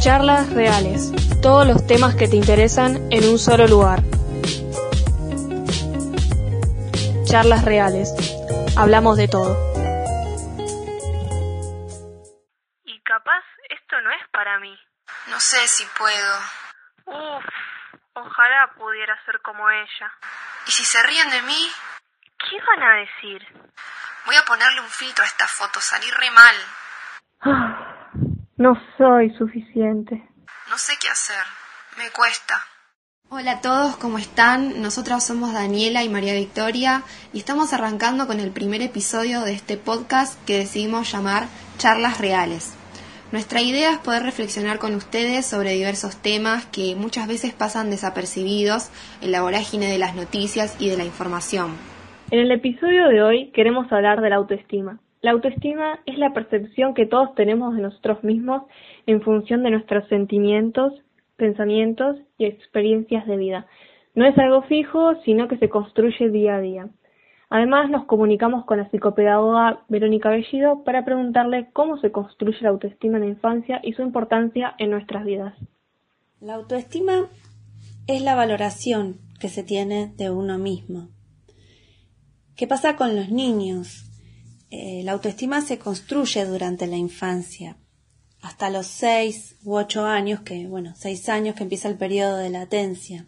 Charlas reales. Todos los temas que te interesan en un solo lugar. Charlas reales. Hablamos de todo. Ella. ¿Y si se ríen de mí? ¿Qué van a decir? Voy a ponerle un filtro a esta foto, salí re mal. Ah, no soy suficiente. No sé qué hacer. Me cuesta. Hola a todos, ¿cómo están? Nosotros somos Daniela y María Victoria y estamos arrancando con el primer episodio de este podcast que decidimos llamar Charlas Reales. Nuestra idea es poder reflexionar con ustedes sobre diversos temas que muchas veces pasan desapercibidos en la vorágine de las noticias y de la información. En el episodio de hoy queremos hablar de la autoestima. La autoestima es la percepción que todos tenemos de nosotros mismos en función de nuestros sentimientos, pensamientos y experiencias de vida. No es algo fijo, sino que se construye día a día. Además, nos comunicamos con la psicopedagoga Verónica Bellido para preguntarle cómo se construye la autoestima en la infancia y su importancia en nuestras vidas. La autoestima es la valoración que se tiene de uno mismo. ¿Qué pasa con los niños? Eh, la autoestima se construye durante la infancia, hasta los seis u ocho años, que, bueno, seis años que empieza el periodo de latencia.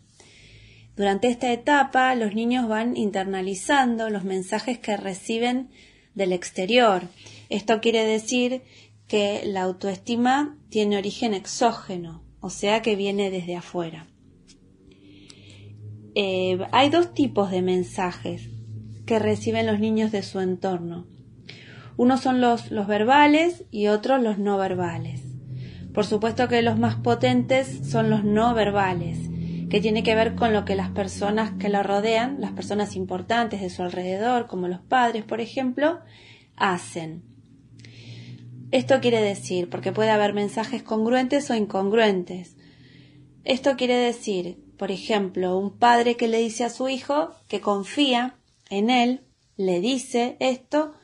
Durante esta etapa, los niños van internalizando los mensajes que reciben del exterior. Esto quiere decir que la autoestima tiene origen exógeno, o sea que viene desde afuera. Eh, hay dos tipos de mensajes que reciben los niños de su entorno. Unos son los, los verbales y otros los no verbales. Por supuesto que los más potentes son los no verbales, que tiene que ver con lo que las personas que lo rodean, las personas importantes de su alrededor, como los padres, por ejemplo, hacen. Esto quiere decir, porque puede haber mensajes congruentes o incongruentes. Esto quiere decir, por ejemplo, un padre que le dice a su hijo que confía en él, le dice esto,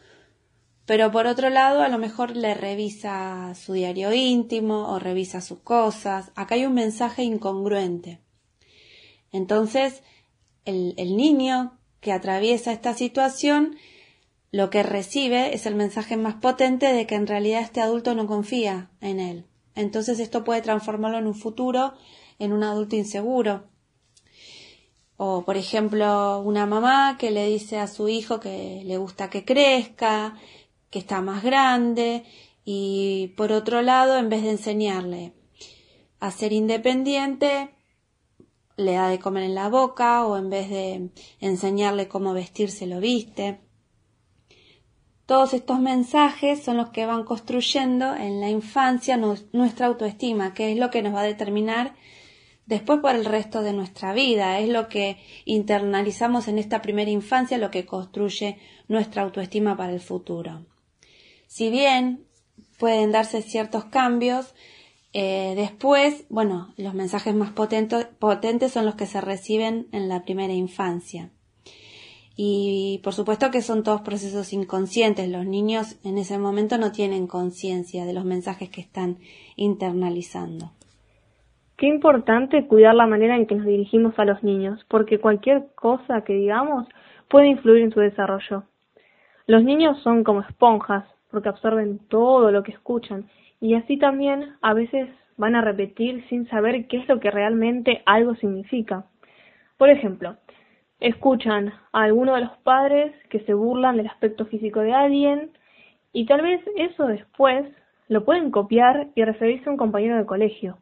pero por otro lado a lo mejor le revisa su diario íntimo o revisa sus cosas. Acá hay un mensaje incongruente. Entonces, el, niño que atraviesa esta situación lo que recibe es el mensaje más potente de que en realidad este adulto no confía en él. Entonces esto puede transformarlo en un futuro en un adulto inseguro. O, por ejemplo, una mamá que le dice a su hijo que le gusta que crezca, que está más grande y por otro lado, en vez de enseñarle a ser independiente, le da de comer en la boca o en vez de enseñarle cómo vestirse lo viste. Todos estos mensajes son los que van construyendo en la infancia nuestra autoestima, que es lo que nos va a determinar después por el resto de nuestra vida. Es lo que internalizamos en esta primera infancia, lo que construye nuestra autoestima para el futuro. Si bien pueden darse ciertos cambios, eh, después, bueno, los mensajes más potentes son los que se reciben en la primera infancia. Y por supuesto que son todos procesos inconscientes. Los niños en ese momento no tienen conciencia de los mensajes que están internalizando. Qué importante cuidar la manera en que nos dirigimos a los niños, porque cualquier cosa que digamos puede influir en su desarrollo. Los niños son como esponjas, porque absorben todo lo que escuchan y así también a veces van a repetir sin saber qué es lo que realmente algo significa. Por ejemplo, escuchan a alguno de los padres que se burlan del aspecto físico de alguien y tal vez eso después lo pueden copiar y referirse a un compañero de colegio.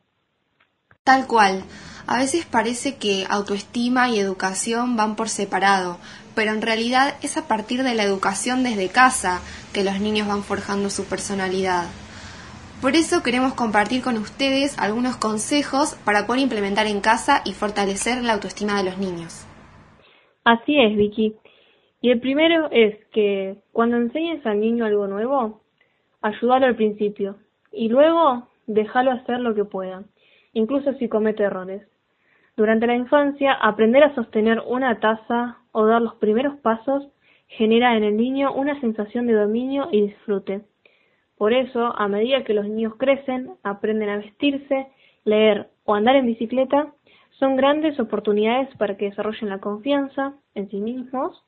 Tal cual. A veces parece que autoestima y educación van por separado, pero en realidad es a partir de la educación desde casa que los niños van forjando su personalidad. Por eso queremos compartir con ustedes algunos consejos para poder implementar en casa y fortalecer la autoestima de los niños. Así es, Vicky. Y el primero es que cuando enseñes al niño algo nuevo, ayúdalo al principio y luego déjalo hacer lo que pueda, incluso si comete errores. Durante la infancia, aprender a sostener una taza o dar los primeros pasos genera en el niño una sensación de dominio y disfrute. Por eso, a medida que los niños crecen, aprenden a vestirse, leer o andar en bicicleta, son grandes oportunidades para que desarrollen la confianza en sí mismos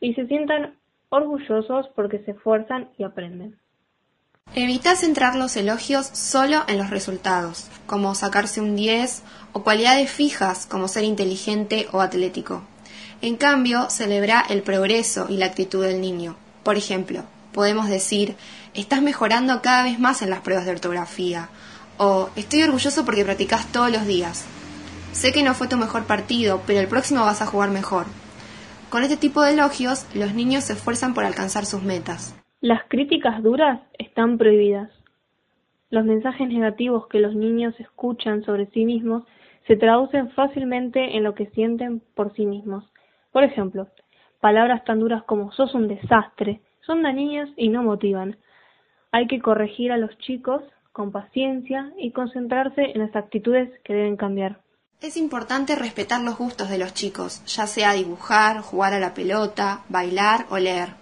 y se sientan orgullosos porque se esfuerzan y aprenden. Evita centrar los elogios solo en los resultados, como sacarse un 10 o cualidades fijas como ser inteligente o atlético. En cambio, celebra el progreso y la actitud del niño. Por ejemplo, podemos decir, estás mejorando cada vez más en las pruebas de ortografía, o estoy orgulloso porque practicas todos los días. Sé que no fue tu mejor partido, pero el próximo vas a jugar mejor. Con este tipo de elogios, los niños se esfuerzan por alcanzar sus metas. Las críticas duras están prohibidas. Los mensajes negativos que los niños escuchan sobre sí mismos se traducen fácilmente en lo que sienten por sí mismos. Por ejemplo, palabras tan duras como sos un desastre son dañinas y no motivan. Hay que corregir a los chicos con paciencia y concentrarse en las actitudes que deben cambiar. Es importante respetar los gustos de los chicos, ya sea dibujar, jugar a la pelota, bailar o leer.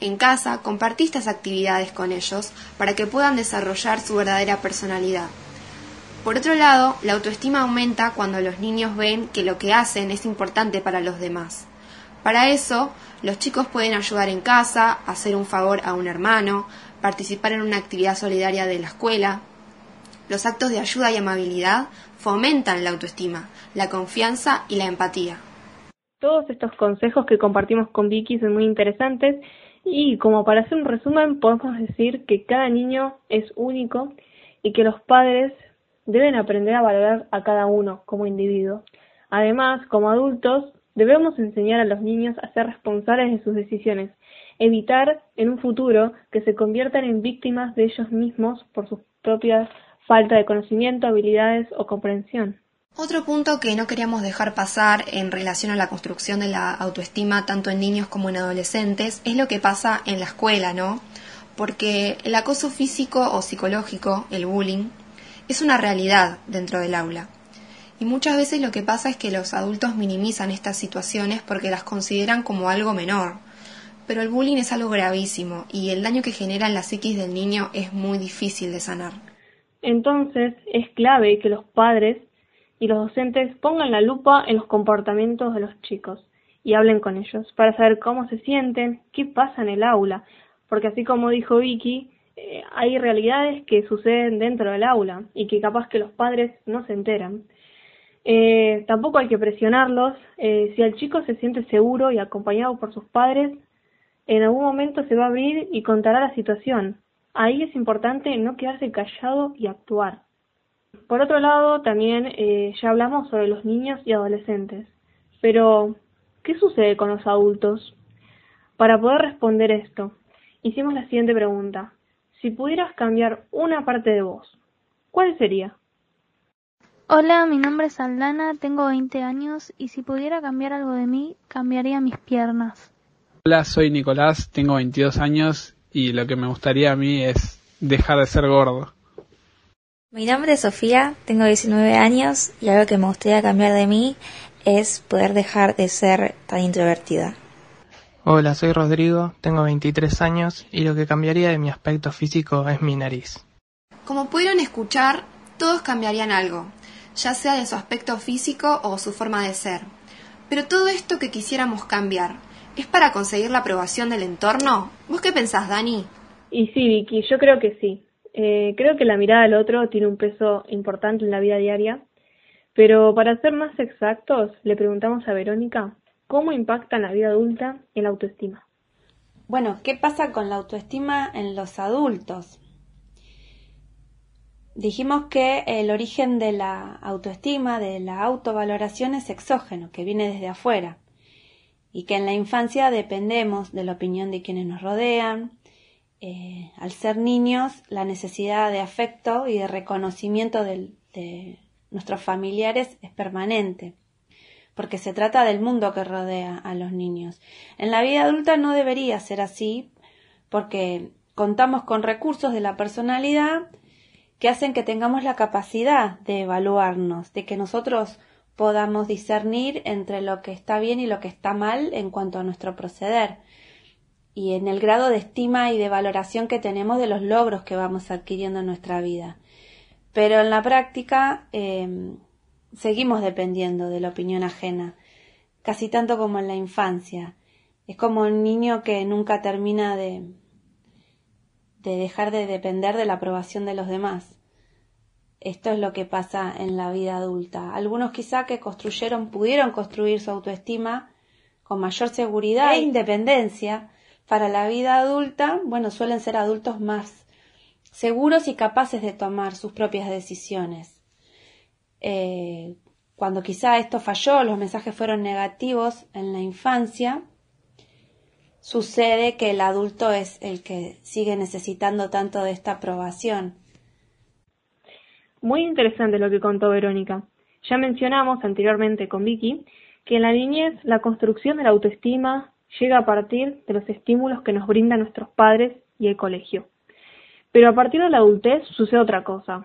En casa, compartí estas actividades con ellos para que puedan desarrollar su verdadera personalidad. Por otro lado, la autoestima aumenta cuando los niños ven que lo que hacen es importante para los demás. Para eso, los chicos pueden ayudar en casa, hacer un favor a un hermano, participar en una actividad solidaria de la escuela. Los actos de ayuda y amabilidad fomentan la autoestima, la confianza y la empatía. Todos estos consejos que compartimos con Vicky son muy interesantes y como para hacer un resumen podemos decir que cada niño es único y que los padres deben aprender a valorar a cada uno como individuo. Además, como adultos, debemos enseñar a los niños a ser responsables de sus decisiones, evitar en un futuro que se conviertan en víctimas de ellos mismos por sus propias falta de conocimiento, habilidades o comprensión. Otro punto que no queríamos dejar pasar en relación a la construcción de la autoestima tanto en niños como en adolescentes es lo que pasa en la escuela, ¿no? Porque el acoso físico o psicológico, el bullying, es una realidad dentro del aula. Y muchas veces lo que pasa es que los adultos minimizan estas situaciones porque las consideran como algo menor. Pero el bullying es algo gravísimo y el daño que genera en la psiquis del niño es muy difícil de sanar. Entonces es clave que los padres y los docentes pongan la lupa en los comportamientos de los chicos y hablen con ellos para saber cómo se sienten, qué pasa en el aula, porque así como dijo Vicky, eh, hay realidades que suceden dentro del aula y que capaz que los padres no se enteran. Eh, tampoco hay que presionarlos. Eh, si el chico se siente seguro y acompañado por sus padres, en algún momento se va a abrir y contará la situación. Ahí es importante no quedarse callado y actuar. Por otro lado, también eh, ya hablamos sobre los niños y adolescentes. Pero, ¿qué sucede con los adultos? Para poder responder esto, hicimos la siguiente pregunta. Si pudieras cambiar una parte de vos, ¿cuál sería? Hola, mi nombre es Aldana, tengo 20 años y si pudiera cambiar algo de mí, cambiaría mis piernas. Hola, soy Nicolás, tengo 22 años y lo que me gustaría a mí es dejar de ser gordo. Mi nombre es Sofía, tengo 19 años y algo que me gustaría cambiar de mí es poder dejar de ser tan introvertida. Hola, soy Rodrigo, tengo 23 años y lo que cambiaría de mi aspecto físico es mi nariz. Como pudieron escuchar, todos cambiarían algo, ya sea de su aspecto físico o su forma de ser. Pero todo esto que quisiéramos cambiar, ¿Es para conseguir la aprobación del entorno? ¿Vos qué pensás, Dani? Y sí, Vicky, yo creo que sí. Eh, creo que la mirada del otro tiene un peso importante en la vida diaria, pero para ser más exactos, le preguntamos a Verónica cómo impacta en la vida adulta el autoestima. Bueno, ¿qué pasa con la autoestima en los adultos? Dijimos que el origen de la autoestima, de la autovaloración es exógeno, que viene desde afuera y que en la infancia dependemos de la opinión de quienes nos rodean. Eh, al ser niños, la necesidad de afecto y de reconocimiento de nuestros familiares es permanente. porque se trata del mundo que rodea a los niños. En la vida adulta no debería ser así, porque contamos con recursos de la personalidad que hacen que tengamos la capacidad de evaluarnos, de que nosotros podamos discernir entre lo que está bien y lo que está mal en cuanto a nuestro proceder y en el grado de estima y de valoración que tenemos de los logros que vamos adquiriendo en nuestra vida. Pero en la práctica em, seguimos dependiendo de la opinión ajena, casi tanto como en la infancia. Es como un niño que nunca termina de, de dejar de depender de la aprobación de los demás. Esto es lo que pasa en la vida adulta. Algunos quizá que construyeron, pudieron construir su autoestima con mayor seguridad e independencia, para la vida adulta, bueno, suelen ser adultos más seguros y capaces de tomar sus propias decisiones. Eh, cuando quizá esto falló, los mensajes fueron negativos en la infancia, sucede que el adulto es el que sigue necesitando tanto de esta aprobación. Muy interesante lo que contó Verónica. Ya mencionamos anteriormente con Vicky que en la niñez la construcción de la autoestima llega a partir de los estímulos que nos brindan nuestros padres y el colegio. Pero a partir de la adultez sucede otra cosa.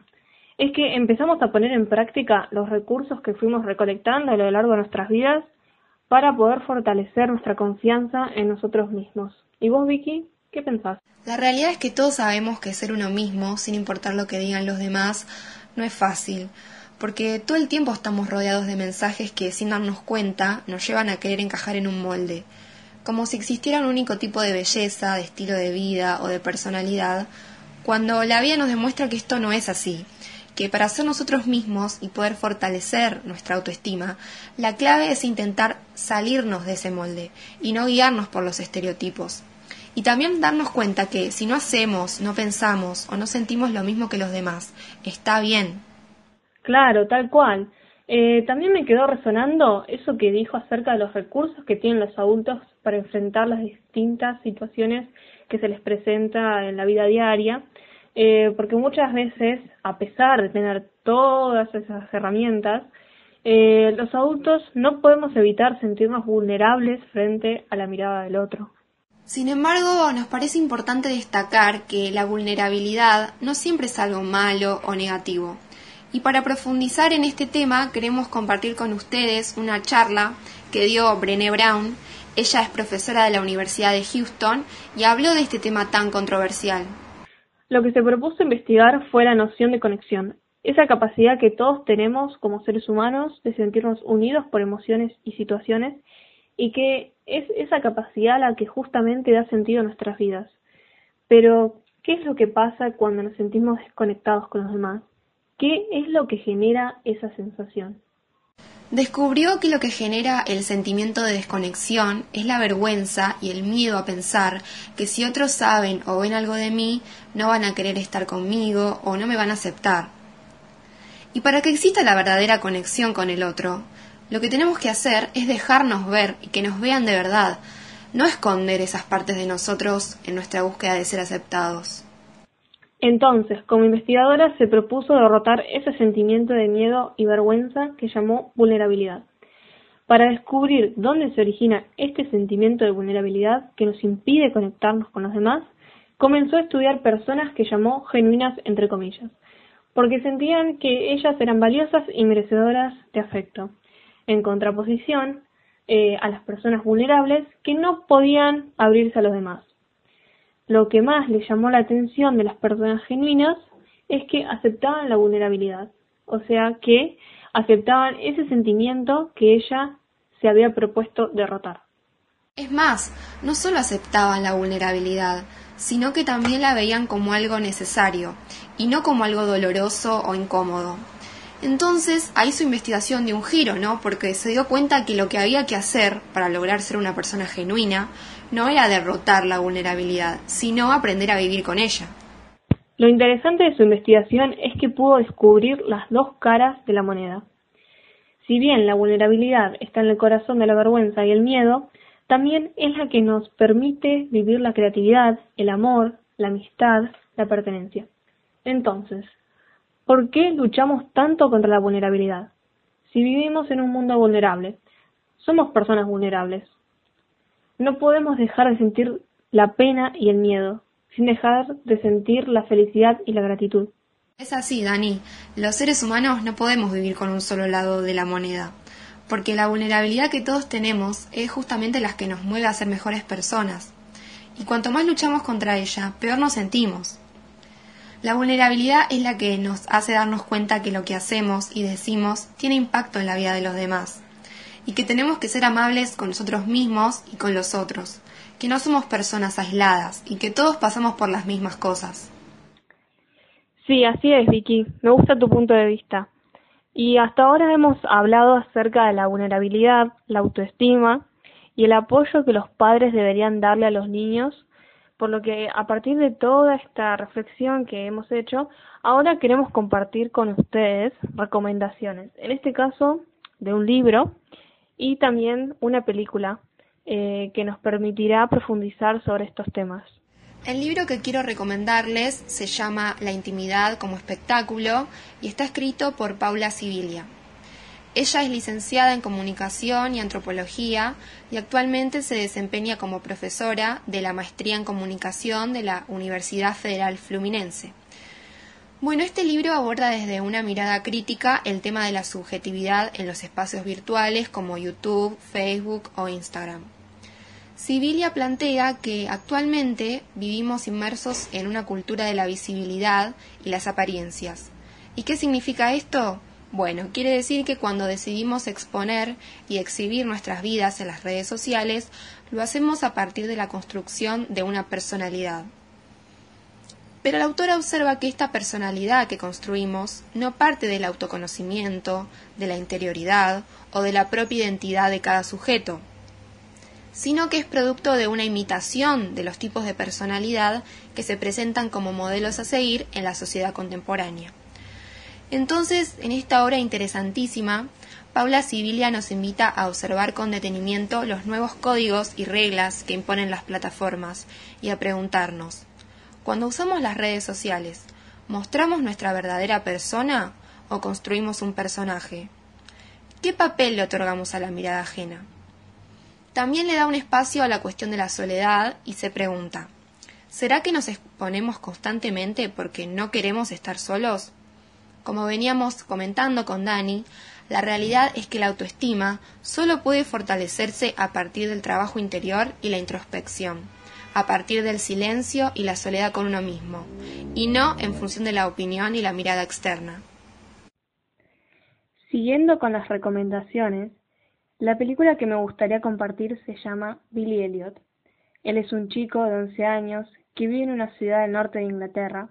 Es que empezamos a poner en práctica los recursos que fuimos recolectando a lo largo de nuestras vidas para poder fortalecer nuestra confianza en nosotros mismos. ¿Y vos, Vicky, qué pensás? La realidad es que todos sabemos que ser uno mismo, sin importar lo que digan los demás, no es fácil, porque todo el tiempo estamos rodeados de mensajes que, sin darnos cuenta, nos llevan a querer encajar en un molde como si existiera un único tipo de belleza, de estilo de vida o de personalidad, cuando la vida nos demuestra que esto no es así, que para ser nosotros mismos y poder fortalecer nuestra autoestima, la clave es intentar salirnos de ese molde y no guiarnos por los estereotipos. Y también darnos cuenta que si no hacemos, no pensamos o no sentimos lo mismo que los demás, está bien. Claro, tal cual. Eh, también me quedó resonando eso que dijo acerca de los recursos que tienen los adultos para enfrentar las distintas situaciones que se les presenta en la vida diaria, eh, porque muchas veces, a pesar de tener todas esas herramientas, eh, los adultos no podemos evitar sentirnos vulnerables frente a la mirada del otro. Sin embargo, nos parece importante destacar que la vulnerabilidad no siempre es algo malo o negativo. Y para profundizar en este tema, queremos compartir con ustedes una charla que dio Brené Brown. Ella es profesora de la Universidad de Houston y habló de este tema tan controversial. Lo que se propuso investigar fue la noción de conexión, esa capacidad que todos tenemos como seres humanos de sentirnos unidos por emociones y situaciones y que es esa capacidad la que justamente da sentido a nuestras vidas. Pero, ¿qué es lo que pasa cuando nos sentimos desconectados con los demás? ¿Qué es lo que genera esa sensación? Descubrió que lo que genera el sentimiento de desconexión es la vergüenza y el miedo a pensar que si otros saben o ven algo de mí, no van a querer estar conmigo o no me van a aceptar. Y para que exista la verdadera conexión con el otro, lo que tenemos que hacer es dejarnos ver y que nos vean de verdad, no esconder esas partes de nosotros en nuestra búsqueda de ser aceptados. Entonces, como investigadora, se propuso derrotar ese sentimiento de miedo y vergüenza que llamó vulnerabilidad. Para descubrir dónde se origina este sentimiento de vulnerabilidad que nos impide conectarnos con los demás, comenzó a estudiar personas que llamó genuinas entre comillas, porque sentían que ellas eran valiosas y merecedoras de afecto, en contraposición eh, a las personas vulnerables que no podían abrirse a los demás. Lo que más le llamó la atención de las personas genuinas es que aceptaban la vulnerabilidad, o sea que aceptaban ese sentimiento que ella se había propuesto derrotar. Es más, no solo aceptaban la vulnerabilidad, sino que también la veían como algo necesario y no como algo doloroso o incómodo. Entonces, ahí su investigación dio un giro, ¿no? Porque se dio cuenta que lo que había que hacer para lograr ser una persona genuina no era derrotar la vulnerabilidad, sino aprender a vivir con ella. Lo interesante de su investigación es que pudo descubrir las dos caras de la moneda. Si bien la vulnerabilidad está en el corazón de la vergüenza y el miedo, también es la que nos permite vivir la creatividad, el amor, la amistad, la pertenencia. Entonces, ¿Por qué luchamos tanto contra la vulnerabilidad? Si vivimos en un mundo vulnerable, Somos personas vulnerables. No podemos dejar de sentir la pena y el miedo, sin dejar de sentir la felicidad y la gratitud. Es así, Dani. Los seres humanos no podemos vivir con un solo lado de la moneda, porque la vulnerabilidad que todos tenemos es justamente la que nos mueve a ser mejores personas. Y cuanto más luchamos contra ella, peor nos sentimos. La vulnerabilidad es la que nos hace darnos cuenta que lo que hacemos y decimos tiene impacto en la vida de los demás y que tenemos que ser amables con nosotros mismos y con los otros, que no somos personas aisladas y que todos pasamos por las mismas cosas. Sí, así es, Vicky. Me gusta tu punto de vista. Y hasta ahora hemos hablado acerca de la vulnerabilidad, la autoestima y el apoyo que los padres deberían darle a los niños por lo que a partir de toda esta reflexión que hemos hecho, ahora queremos compartir con ustedes recomendaciones, en este caso de un libro y también una película eh, que nos permitirá profundizar sobre estos temas. El libro que quiero recomendarles se llama La intimidad como espectáculo y está escrito por Paula Sibilia. Ella es licenciada en Comunicación y Antropología y actualmente se desempeña como profesora de la Maestría en Comunicación de la Universidad Federal Fluminense. Bueno, este libro aborda desde una mirada crítica el tema de la subjetividad en los espacios virtuales como YouTube, Facebook o Instagram. Sibilia plantea que actualmente vivimos inmersos en una cultura de la visibilidad y las apariencias. ¿Y qué significa esto? Bueno, quiere decir que cuando decidimos exponer y exhibir nuestras vidas en las redes sociales, lo hacemos a partir de la construcción de una personalidad. Pero la autora observa que esta personalidad que construimos no parte del autoconocimiento, de la interioridad o de la propia identidad de cada sujeto, sino que es producto de una imitación de los tipos de personalidad que se presentan como modelos a seguir en la sociedad contemporánea. Entonces, en esta obra interesantísima, Paula Sibilia nos invita a observar con detenimiento los nuevos códigos y reglas que imponen las plataformas y a preguntarnos, cuando usamos las redes sociales, ¿mostramos nuestra verdadera persona o construimos un personaje? ¿Qué papel le otorgamos a la mirada ajena? También le da un espacio a la cuestión de la soledad y se pregunta, ¿será que nos exponemos constantemente porque no queremos estar solos? Como veníamos comentando con Dani, la realidad es que la autoestima solo puede fortalecerse a partir del trabajo interior y la introspección, a partir del silencio y la soledad con uno mismo, y no en función de la opinión y la mirada externa. Siguiendo con las recomendaciones, la película que me gustaría compartir se llama Billy Elliot. Él es un chico de 11 años que vive en una ciudad del norte de Inglaterra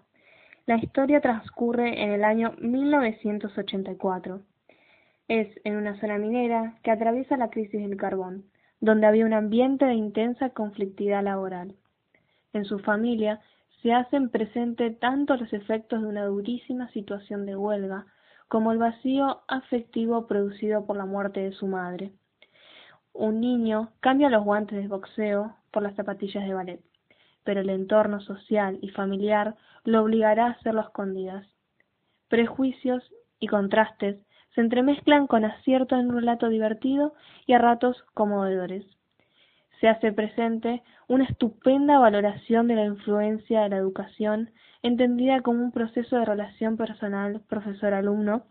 la historia transcurre en el año 1984. Es en una zona minera que atraviesa la crisis del carbón, donde había un ambiente de intensa conflictividad laboral. En su familia se hacen presente tanto los efectos de una durísima situación de huelga como el vacío afectivo producido por la muerte de su madre. Un niño cambia los guantes de boxeo por las zapatillas de ballet pero el entorno social y familiar lo obligará a hacerlo a escondidas. Prejuicios y contrastes se entremezclan con acierto en un relato divertido y a ratos conmovedores. Se hace presente una estupenda valoración de la influencia de la educación, entendida como un proceso de relación personal profesor-alumno,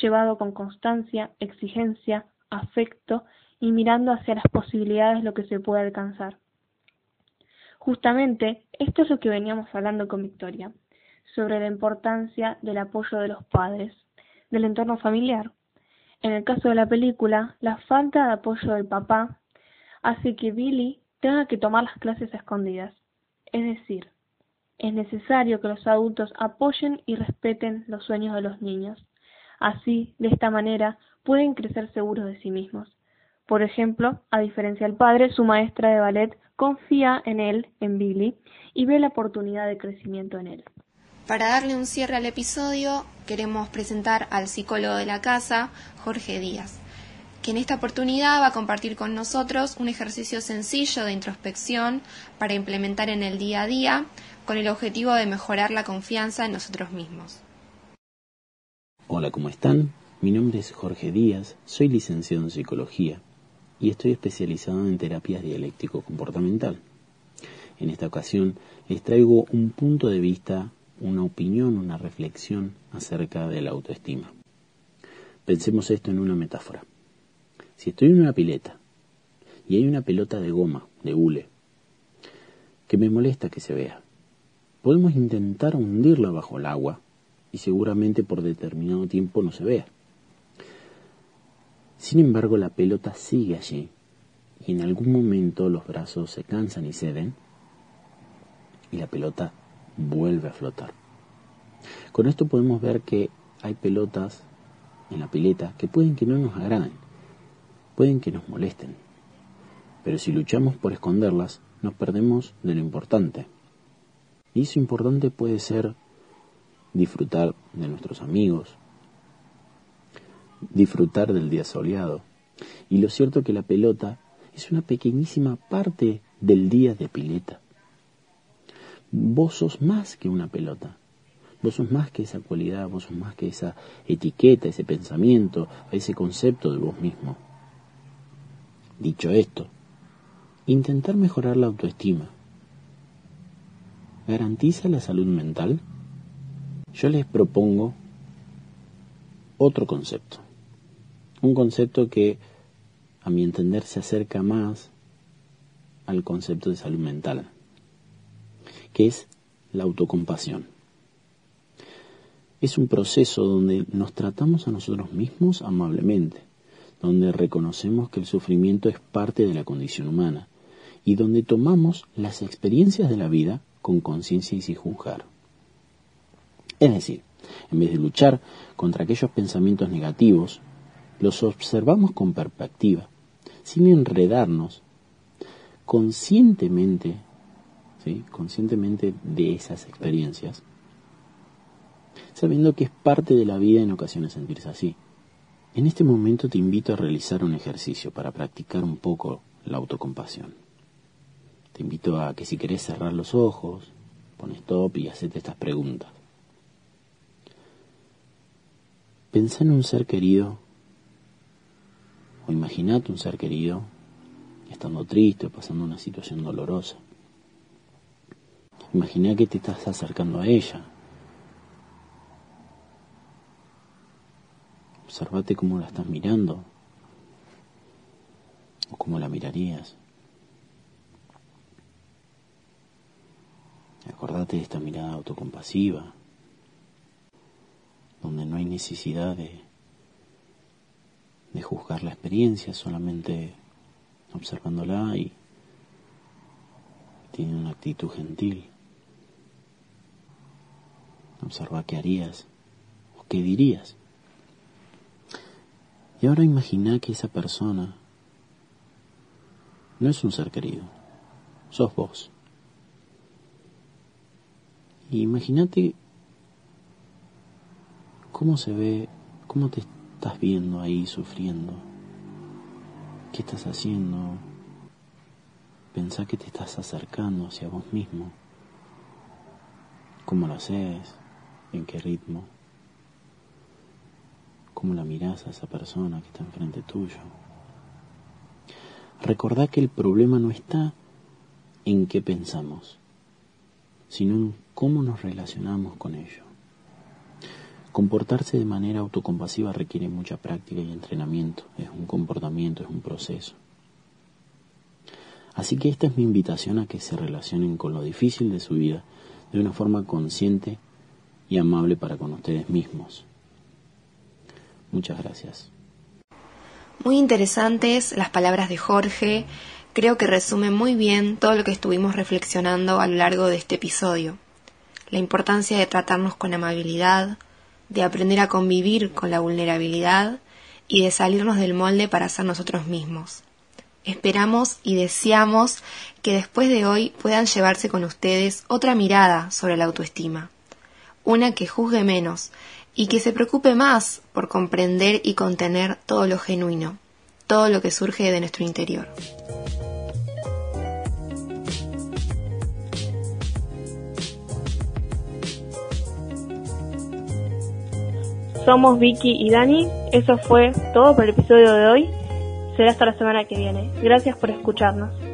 llevado con constancia, exigencia, afecto y mirando hacia las posibilidades de lo que se puede alcanzar. Justamente esto es lo que veníamos hablando con Victoria, sobre la importancia del apoyo de los padres, del entorno familiar. En el caso de la película, la falta de apoyo del papá hace que Billy tenga que tomar las clases escondidas. Es decir, es necesario que los adultos apoyen y respeten los sueños de los niños. Así, de esta manera, pueden crecer seguros de sí mismos. Por ejemplo, a diferencia del padre, su maestra de ballet confía en él, en Billy, y ve la oportunidad de crecimiento en él. Para darle un cierre al episodio, queremos presentar al psicólogo de la casa, Jorge Díaz, que en esta oportunidad va a compartir con nosotros un ejercicio sencillo de introspección para implementar en el día a día con el objetivo de mejorar la confianza en nosotros mismos. Hola, ¿cómo están? Mi nombre es Jorge Díaz, soy licenciado en psicología y estoy especializado en terapias dialéctico-comportamental. En esta ocasión les traigo un punto de vista, una opinión, una reflexión acerca de la autoestima. Pensemos esto en una metáfora. Si estoy en una pileta y hay una pelota de goma, de hule, que me molesta que se vea, podemos intentar hundirla bajo el agua y seguramente por determinado tiempo no se vea. Sin embargo, la pelota sigue allí y en algún momento los brazos se cansan y ceden y la pelota vuelve a flotar. Con esto podemos ver que hay pelotas en la pileta que pueden que no nos agraden, pueden que nos molesten, pero si luchamos por esconderlas, nos perdemos de lo importante. Y eso importante puede ser disfrutar de nuestros amigos, disfrutar del día soleado. Y lo cierto que la pelota es una pequeñísima parte del día de pileta. Vos sos más que una pelota. Vos sos más que esa cualidad, vos sos más que esa etiqueta, ese pensamiento, ese concepto de vos mismo. Dicho esto, intentar mejorar la autoestima. ¿Garantiza la salud mental? Yo les propongo otro concepto. Un concepto que, a mi entender, se acerca más al concepto de salud mental, que es la autocompasión. Es un proceso donde nos tratamos a nosotros mismos amablemente, donde reconocemos que el sufrimiento es parte de la condición humana y donde tomamos las experiencias de la vida con conciencia y sin juzgar. Es decir, en vez de luchar contra aquellos pensamientos negativos, los observamos con perspectiva, sin enredarnos conscientemente, conscientemente de esas experiencias, sabiendo que es parte de la vida en ocasiones sentirse así. En este momento te invito a realizar un ejercicio para practicar un poco la autocompasión. Te invito a que si querés cerrar los ojos, pones stop y hacete estas preguntas. Pensá en un ser querido o imaginate un ser querido estando triste o pasando una situación dolorosa. Imagina que te estás acercando a ella. Observate cómo la estás mirando o cómo la mirarías. Acordate de esta mirada autocompasiva, donde no hay necesidad de de juzgar la experiencia, solamente observándola y tiene una actitud gentil. Observa qué harías o qué dirías. Y ahora imagina que esa persona no es un ser querido, sos vos. Imagínate cómo se ve, cómo te estás viendo ahí sufriendo? ¿Qué estás haciendo? Pensá que te estás acercando hacia vos mismo. ¿Cómo lo haces? ¿En qué ritmo? ¿Cómo la mirás a esa persona que está enfrente tuyo? Recordá que el problema no está en qué pensamos, sino en cómo nos relacionamos con ello. Comportarse de manera autocompasiva requiere mucha práctica y entrenamiento, es un comportamiento, es un proceso. Así que esta es mi invitación a que se relacionen con lo difícil de su vida de una forma consciente y amable para con ustedes mismos. Muchas gracias. Muy interesantes las palabras de Jorge, creo que resumen muy bien todo lo que estuvimos reflexionando a lo largo de este episodio. La importancia de tratarnos con amabilidad, de aprender a convivir con la vulnerabilidad y de salirnos del molde para ser nosotros mismos. Esperamos y deseamos que después de hoy puedan llevarse con ustedes otra mirada sobre la autoestima, una que juzgue menos y que se preocupe más por comprender y contener todo lo genuino, todo lo que surge de nuestro interior. Somos Vicky y Dani. Eso fue todo por el episodio de hoy. Será hasta la semana que viene. Gracias por escucharnos.